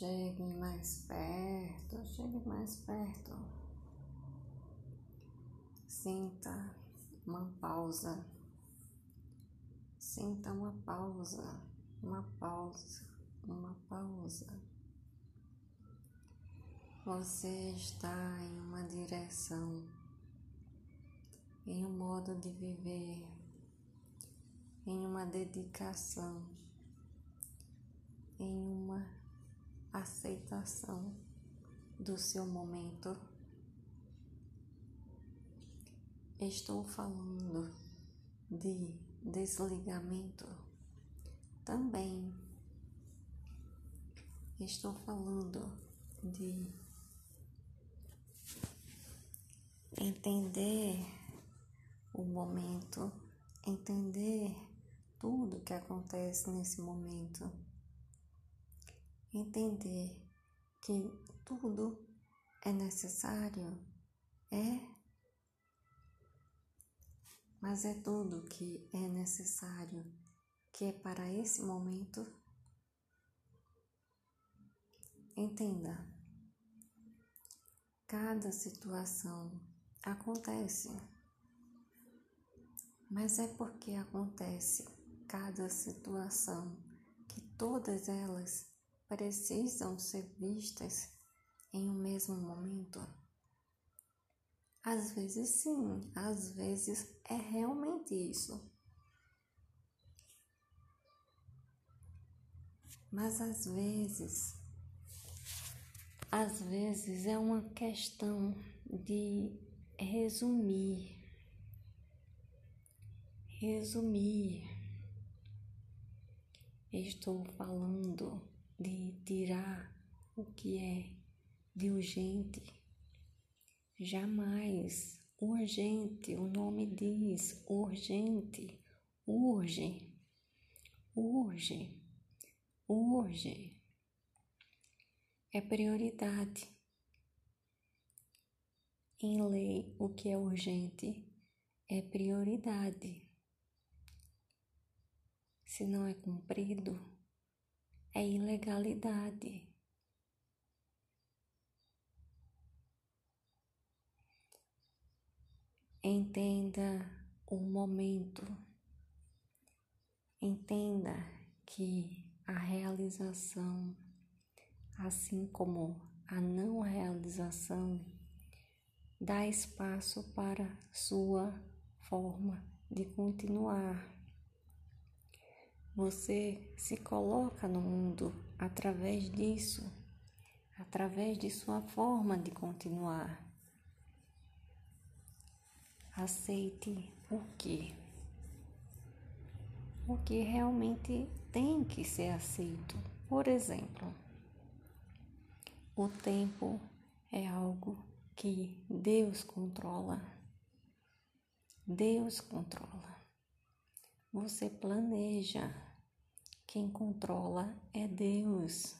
Chegue mais perto, chegue mais perto. Sinta uma pausa. Sinta uma pausa, uma pausa, uma pausa. Você está em uma direção, em um modo de viver, em uma dedicação, em uma aceitação do seu momento. Estou falando de desligamento também. Estou falando de entender o momento, entender tudo que acontece nesse momento, entender que tudo é necessário, é, mas é tudo que é necessário, que é para esse momento. Entenda, cada situação acontece, mas é porque acontece cada situação que todas elas precisam ser vistas em um mesmo momento? Às vezes sim, às vezes é realmente isso. Mas às vezes, às vezes é uma questão de resumir, resumir. Estou falando de tirar o que é de urgente. Jamais urgente, o nome diz urgente, urge, urge, urge. É prioridade. Em lei, o que é urgente é prioridade. Se não é cumprido, é ilegalidade. Entenda o momento. Entenda que a realização, assim como a não realização, dá espaço para sua forma de continuar. Você se coloca no mundo através disso, através de sua forma de continuar. Aceite o que? O que realmente tem que ser aceito. Por exemplo, o tempo é algo que Deus controla. Deus controla. Você planeja. Quem controla é Deus.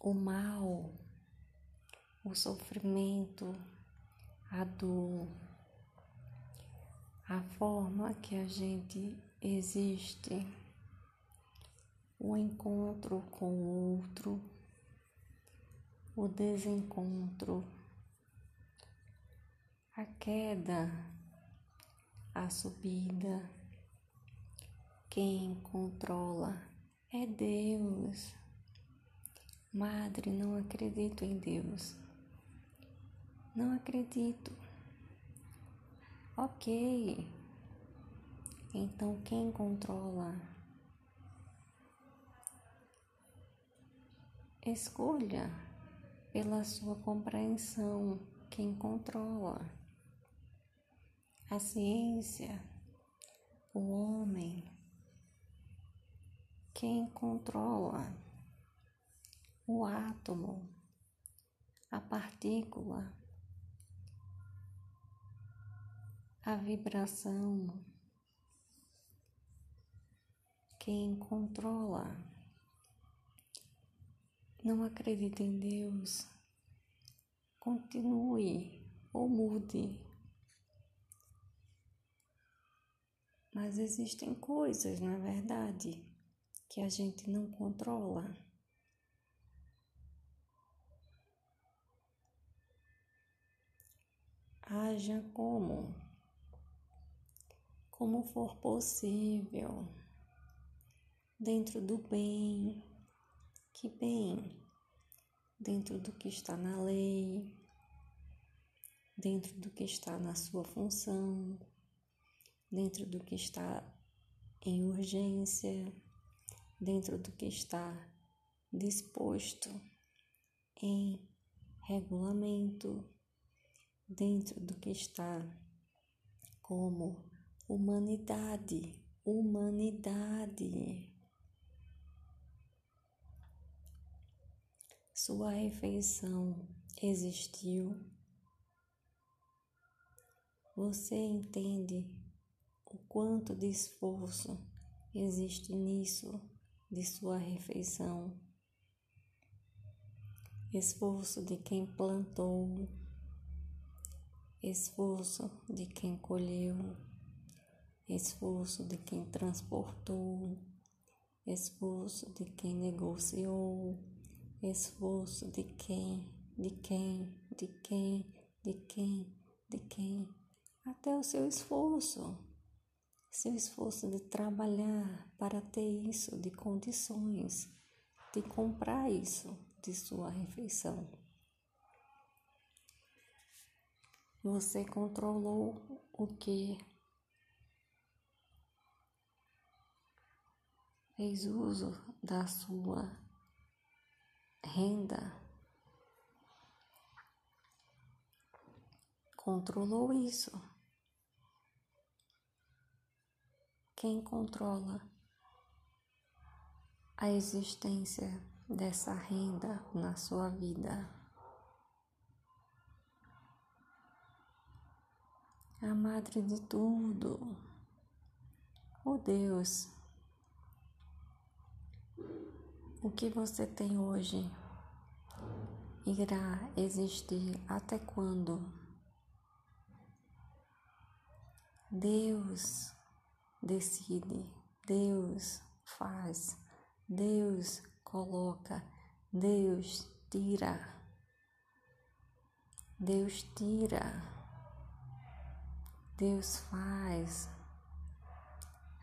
O mal, o sofrimento, a dor, a forma que a gente existe o encontro com o outro, o desencontro, a queda, a subida. Quem controla é Deus. Madre, não acredito em Deus. Não acredito. Ok. Então quem controla Escolha pela sua compreensão quem controla. A ciência, o homem, quem controla. O átomo, a partícula, a vibração, quem controla não acredita em Deus, continue ou mude. Mas existem coisas, na é verdade, que a gente não controla. Haja como, como for possível, dentro do bem, que bem, dentro do que está na lei, dentro do que está na sua função, dentro do que está em urgência, dentro do que está disposto em regulamento, dentro do que está como humanidade, humanidade. Sua refeição existiu você entende o quanto de esforço existe nisso de sua refeição? Esforço de quem plantou, esforço de quem colheu, esforço de quem transportou, esforço de quem negociou, esforço de quem, de quem, de quem, de quem, de quem até o seu esforço, seu esforço de trabalhar para ter isso, de condições, de comprar isso de sua refeição. Você controlou o que? Fez uso da sua renda controlou isso. Quem controla a existência dessa renda na sua vida? A madre de tudo, o Deus. O que você tem hoje irá existir até quando? Deus decide, Deus faz, Deus coloca, Deus tira. Deus tira, Deus faz,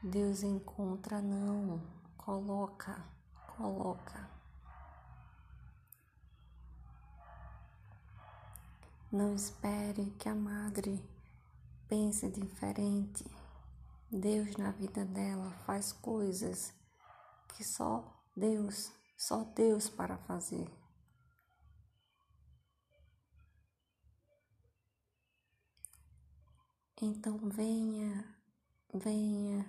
Deus encontra, não, coloca, coloca. Não espere que a madre pense diferente. Deus na vida dela faz coisas que só Deus, só Deus para fazer. Então venha, venha,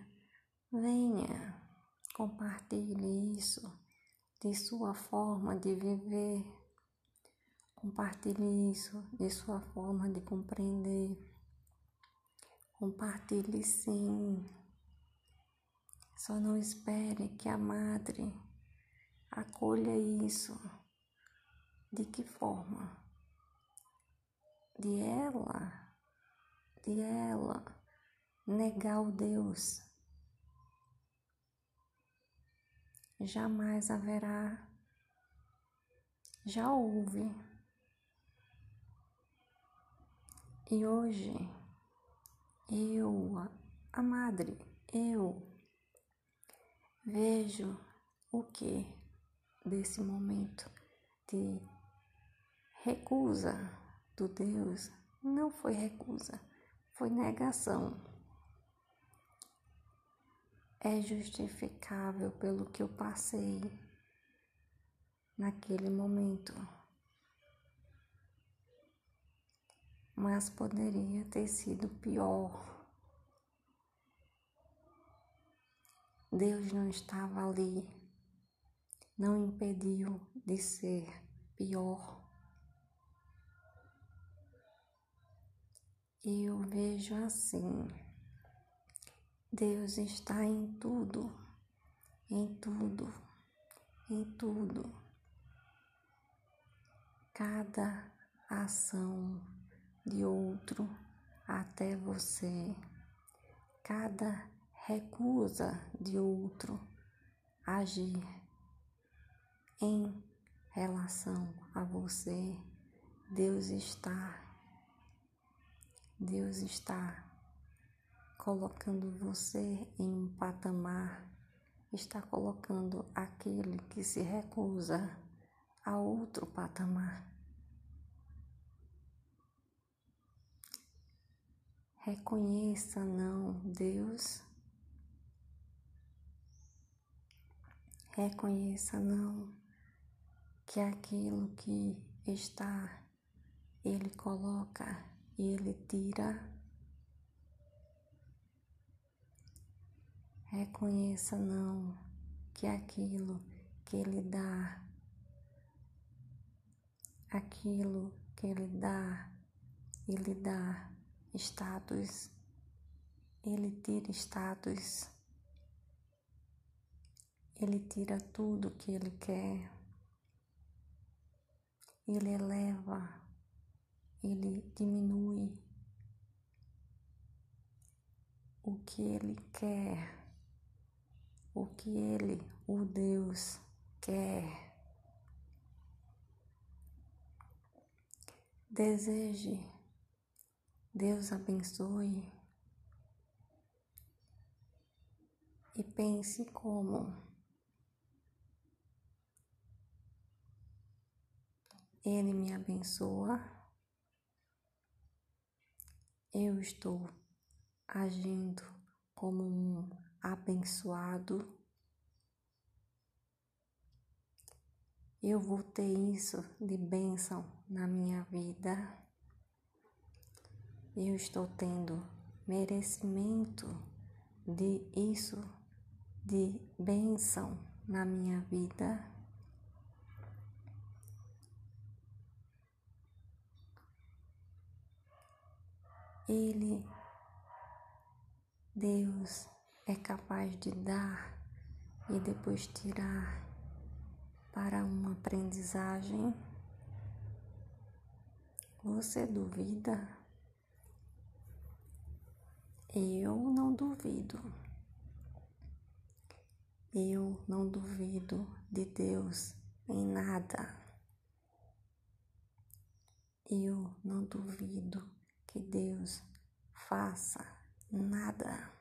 venha, compartilhe isso de sua forma de viver, compartilhe isso de sua forma de compreender. Compartilhe sim. Só não espere que a madre acolha isso. De que forma? De ela, de ela negar o Deus. Jamais haverá. Já houve. E hoje eu, a madre, eu vejo o que desse momento de recusa do Deus não foi recusa, foi negação. É justificável pelo que eu passei naquele momento. mas poderia ter sido pior. Deus não estava ali, não impediu de ser pior. Eu vejo assim: Deus está em tudo, em tudo, em tudo. Cada ação de outro até você. Cada recusa de outro agir em relação a você, Deus está Deus está colocando você em um patamar, está colocando aquele que se recusa a outro patamar. Reconheça não Deus. Reconheça não que aquilo que está, Ele coloca e ele tira. Reconheça não que aquilo que ele dá, aquilo que ele dá, ele dá status, ele tira status, ele tira tudo que ele quer, ele eleva ele diminui o que ele quer, o que ele, o Deus, quer. Deseje, Deus abençoe. E pense como. Ele me abençoa. Eu estou agindo como um abençoado. Eu vou ter isso de bênção na minha vida. Eu estou tendo merecimento de isso, de bênção na minha vida. Ele, Deus, é capaz de dar e depois tirar para uma aprendizagem. Você duvida? Eu não duvido. Eu não duvido de Deus em nada. Eu não duvido que Deus faça nada.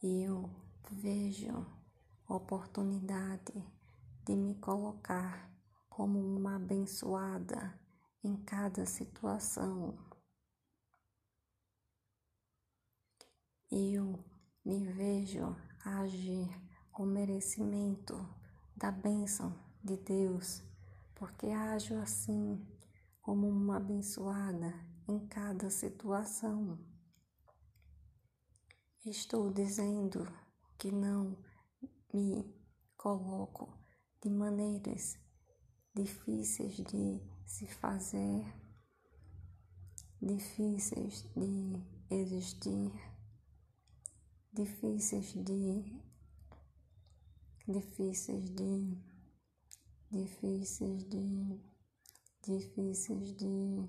Eu vejo oportunidade de me colocar como uma abençoada em cada situação. Eu me vejo agir com merecimento da bênção de Deus porque ajo assim como uma abençoada em cada situação. Estou dizendo que não me coloco de maneiras difíceis de se fazer, difíceis de existir, difíceis de difíceis de difíceis de, difíceis de,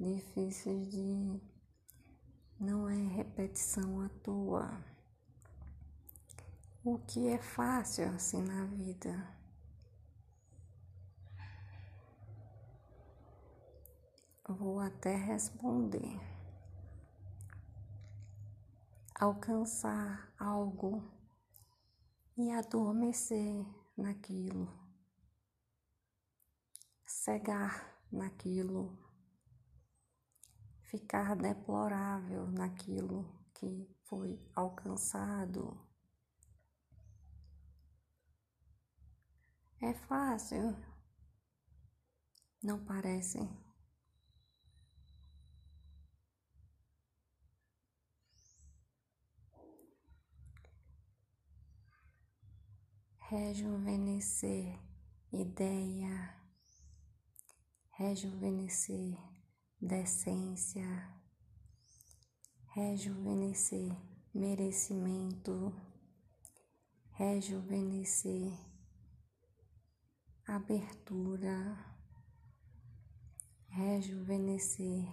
difíceis de. Não é repetição à toa. O que é fácil assim na vida? Vou até responder. Alcançar algo e adormecer naquilo cegar naquilo, ficar deplorável naquilo que foi alcançado. É fácil, não parece? Rejuvenescer ideia rejuvenescer decência, rejuvenescer merecimento, rejuvenescer abertura, rejuvenescer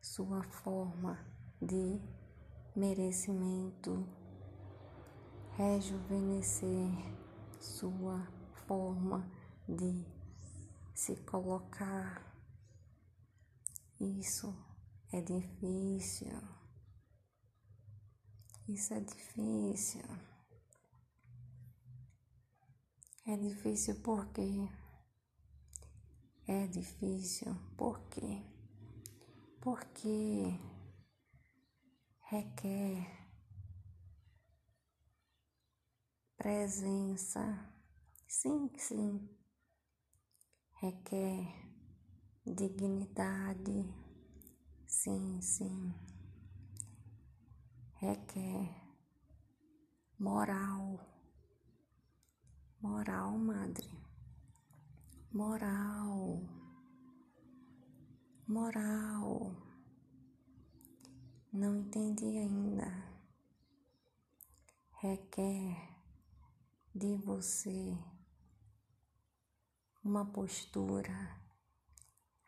sua forma de merecimento, rejuvenescer sua forma de se colocar. Isso é difícil. Isso é difícil. É difícil porque é difícil porque porque requer presença. Sim, sim. Requer dignidade. Sim, sim. Requer moral. Moral, madre. Moral. Moral. Não entendi ainda. Requer de você uma postura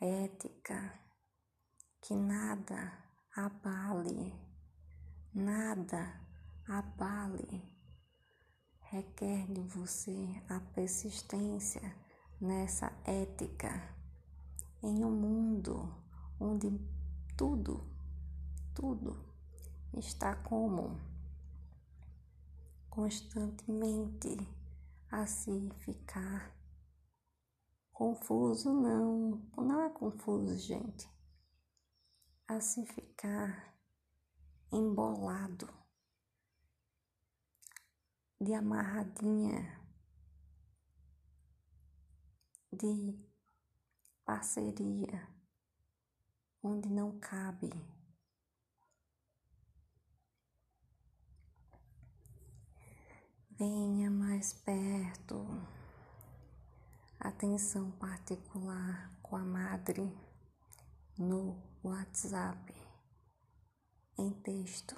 ética que nada abale, nada abale. Requer de você a persistência nessa ética em um mundo onde tudo, tudo está como constantemente a se ficar confuso, não, não é confuso, gente, a se ficar embolado, de amarradinha, de parceria, onde não cabe. Venha mais perto. Atenção particular com a madre no WhatsApp, em texto.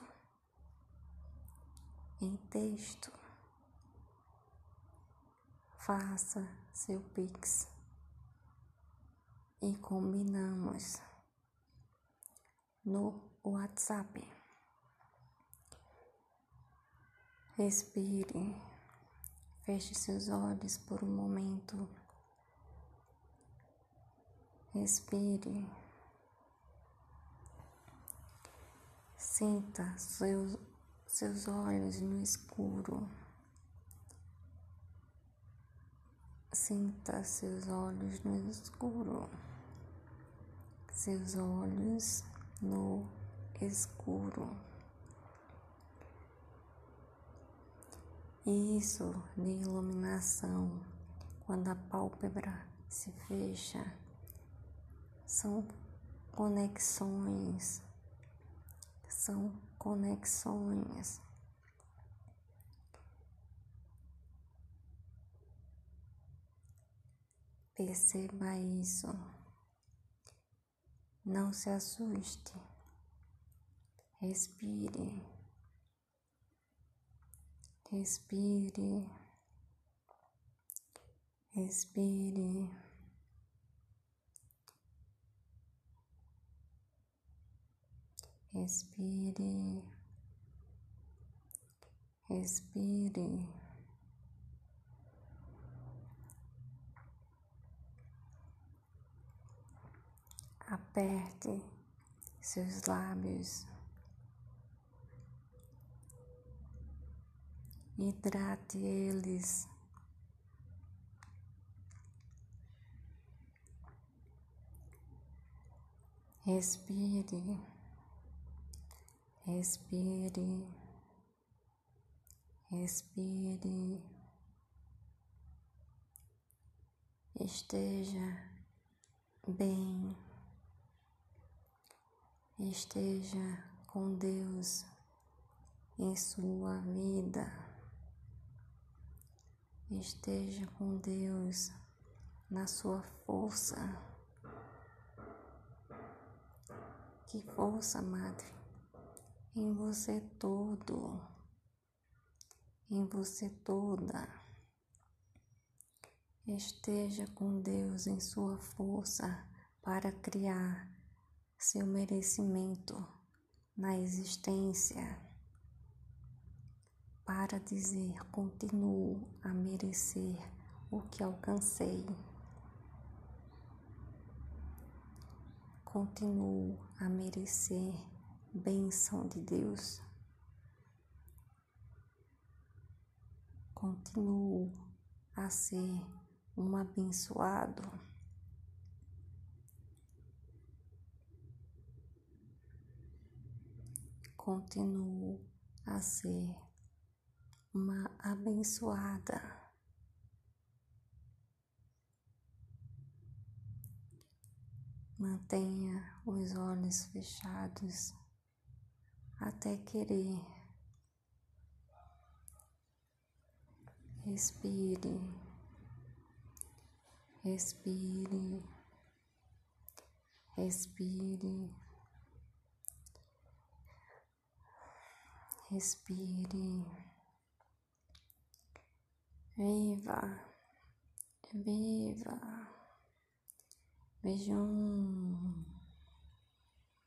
Em texto. Faça seu Pix e combinamos no WhatsApp. Respire, feche seus olhos por um momento. Respire. Sinta seus, seus olhos no escuro. Sinta seus olhos no escuro. Seus olhos no escuro. Isso de iluminação, quando a pálpebra se fecha, são conexões, são conexões. Perceba isso. Não se assuste. Respire. Respire, respire. Respire, respire. Aperte seus lábios. hidrate eles. Respire, respire, respire, esteja bem, esteja com Deus em sua vida. Esteja com Deus na sua força. Que força, Madre, em você todo, em você toda. Esteja com Deus em sua força para criar seu merecimento na existência para dizer continuo a merecer o que alcancei. Continuo a merecer bênção de Deus. Continuo a ser um abençoado. Continuo a ser uma abençoada. Mantenha os olhos fechados até querer. Respire, respire, respire, respire. Viva, viva. Beijo.